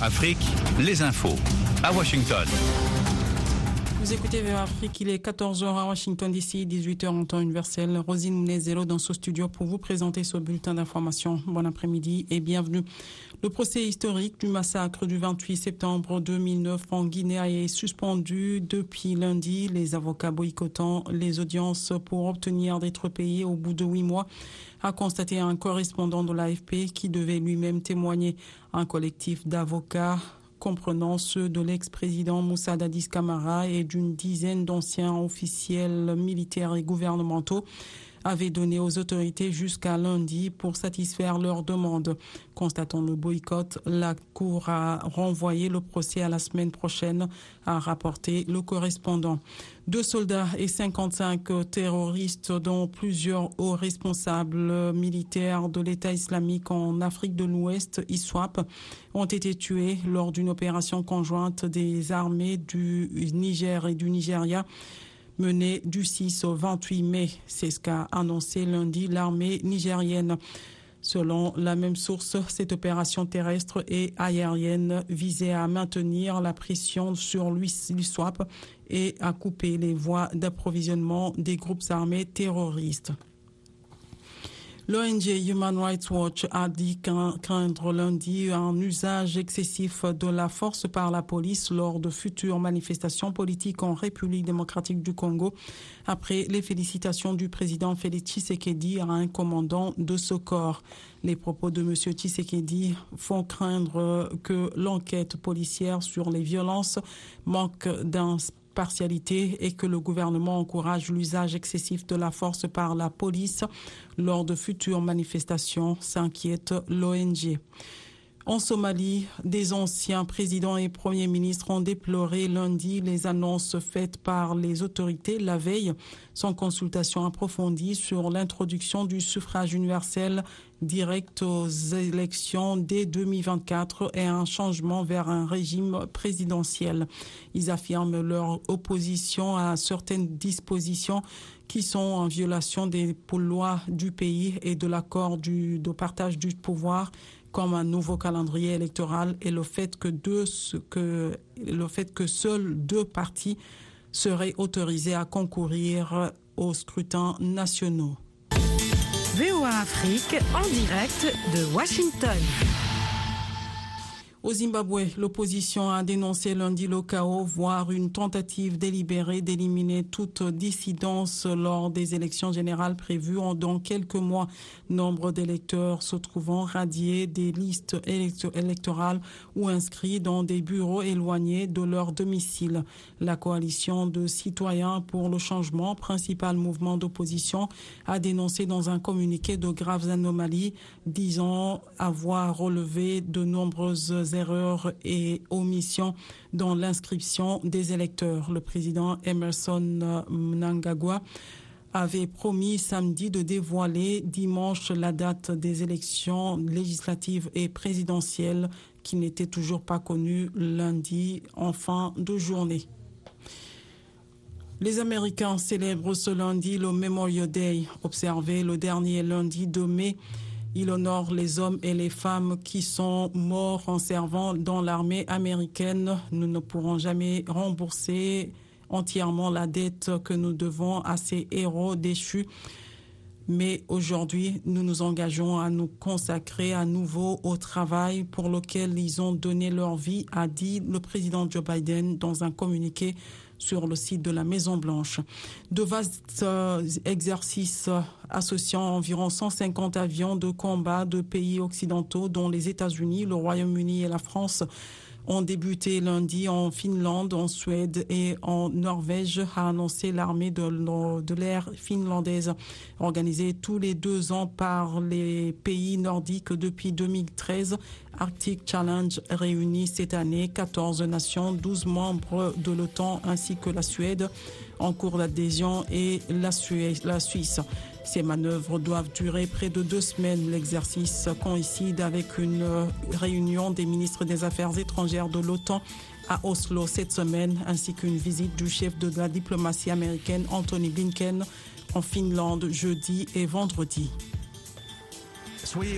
Afrique, les infos. À Washington. Vous écoutez VOA Afrique, il est 14h à Washington DC, 18h en temps universel. Rosine Mounezelo dans ce studio pour vous présenter ce bulletin d'information. Bon après-midi et bienvenue. Le procès historique du massacre du 28 septembre 2009 en Guinée est suspendu depuis lundi, les avocats boycottant les audiences pour obtenir d'être payés au bout de huit mois a constaté un correspondant de l'AFP qui devait lui-même témoigner. Un collectif d'avocats comprenant ceux de l'ex-président Moussa Dadis Camara et d'une dizaine d'anciens officiels militaires et gouvernementaux avait donné aux autorités jusqu'à lundi pour satisfaire leurs demandes. Constatant le boycott, la Cour a renvoyé le procès à la semaine prochaine, a rapporté le correspondant. Deux soldats et 55 terroristes, dont plusieurs hauts responsables militaires de l'État islamique en Afrique de l'Ouest, ISWAP, ont été tués lors d'une opération conjointe des armées du Niger et du Nigeria menée du 6 au 28 mai. C'est ce qu'a annoncé lundi l'armée nigérienne. Selon la même source, cette opération terrestre et aérienne visait à maintenir la pression sur l'USWAP et à couper les voies d'approvisionnement des groupes armés terroristes. L'ONG Human Rights Watch a dit craindre lundi un usage excessif de la force par la police lors de futures manifestations politiques en République démocratique du Congo, après les félicitations du président Félix Tshisekedi à un commandant de ce corps. Les propos de M. Tshisekedi font craindre que l'enquête policière sur les violences manque d'un partialité et que le gouvernement encourage l'usage excessif de la force par la police lors de futures manifestations, s'inquiète l'ONG. En Somalie, des anciens présidents et premiers ministres ont déploré lundi les annonces faites par les autorités la veille, sans consultation approfondie sur l'introduction du suffrage universel direct aux élections dès 2024 et un changement vers un régime présidentiel. Ils affirment leur opposition à certaines dispositions qui sont en violation des lois du pays et de l'accord de partage du pouvoir comme un nouveau calendrier électoral et le fait que, deux, que, le fait que seuls deux partis seraient autorisés à concourir aux scrutins nationaux. VOA Afrique en direct de Washington. Au Zimbabwe, l'opposition a dénoncé lundi le chaos, voire une tentative délibérée d'éliminer toute dissidence lors des élections générales prévues dans quelques mois. Nombre d'électeurs se trouvant radiés des listes électorales ou inscrits dans des bureaux éloignés de leur domicile. La coalition de citoyens pour le changement, principal mouvement d'opposition, a dénoncé dans un communiqué de graves anomalies, disant avoir relevé de nombreuses erreurs et omissions dans l'inscription des électeurs. Le président Emerson Mnangagwa avait promis samedi de dévoiler dimanche la date des élections législatives et présidentielles qui n'était toujours pas connue lundi en fin de journée. Les Américains célèbrent ce lundi le Memorial Day, observé le dernier lundi de mai. Il honore les hommes et les femmes qui sont morts en servant dans l'armée américaine. Nous ne pourrons jamais rembourser entièrement la dette que nous devons à ces héros déchus. Mais aujourd'hui, nous nous engageons à nous consacrer à nouveau au travail pour lequel ils ont donné leur vie, a dit le président Joe Biden dans un communiqué sur le site de la Maison Blanche. De vastes exercices associant environ 150 avions de combat de pays occidentaux, dont les États-Unis, le Royaume-Uni et la France, ont débuté lundi en Finlande, en Suède et en Norvège, a annoncé l'armée de, de l'air finlandaise, organisée tous les deux ans par les pays nordiques depuis 2013. Arctic Challenge réunit cette année 14 nations, 12 membres de l'OTAN ainsi que la Suède en cours d'adhésion et la, la Suisse. Ces manœuvres doivent durer près de deux semaines. L'exercice coïncide avec une réunion des ministres des Affaires étrangères de l'OTAN à Oslo cette semaine, ainsi qu'une visite du chef de la diplomatie américaine Anthony Blinken en Finlande jeudi et vendredi.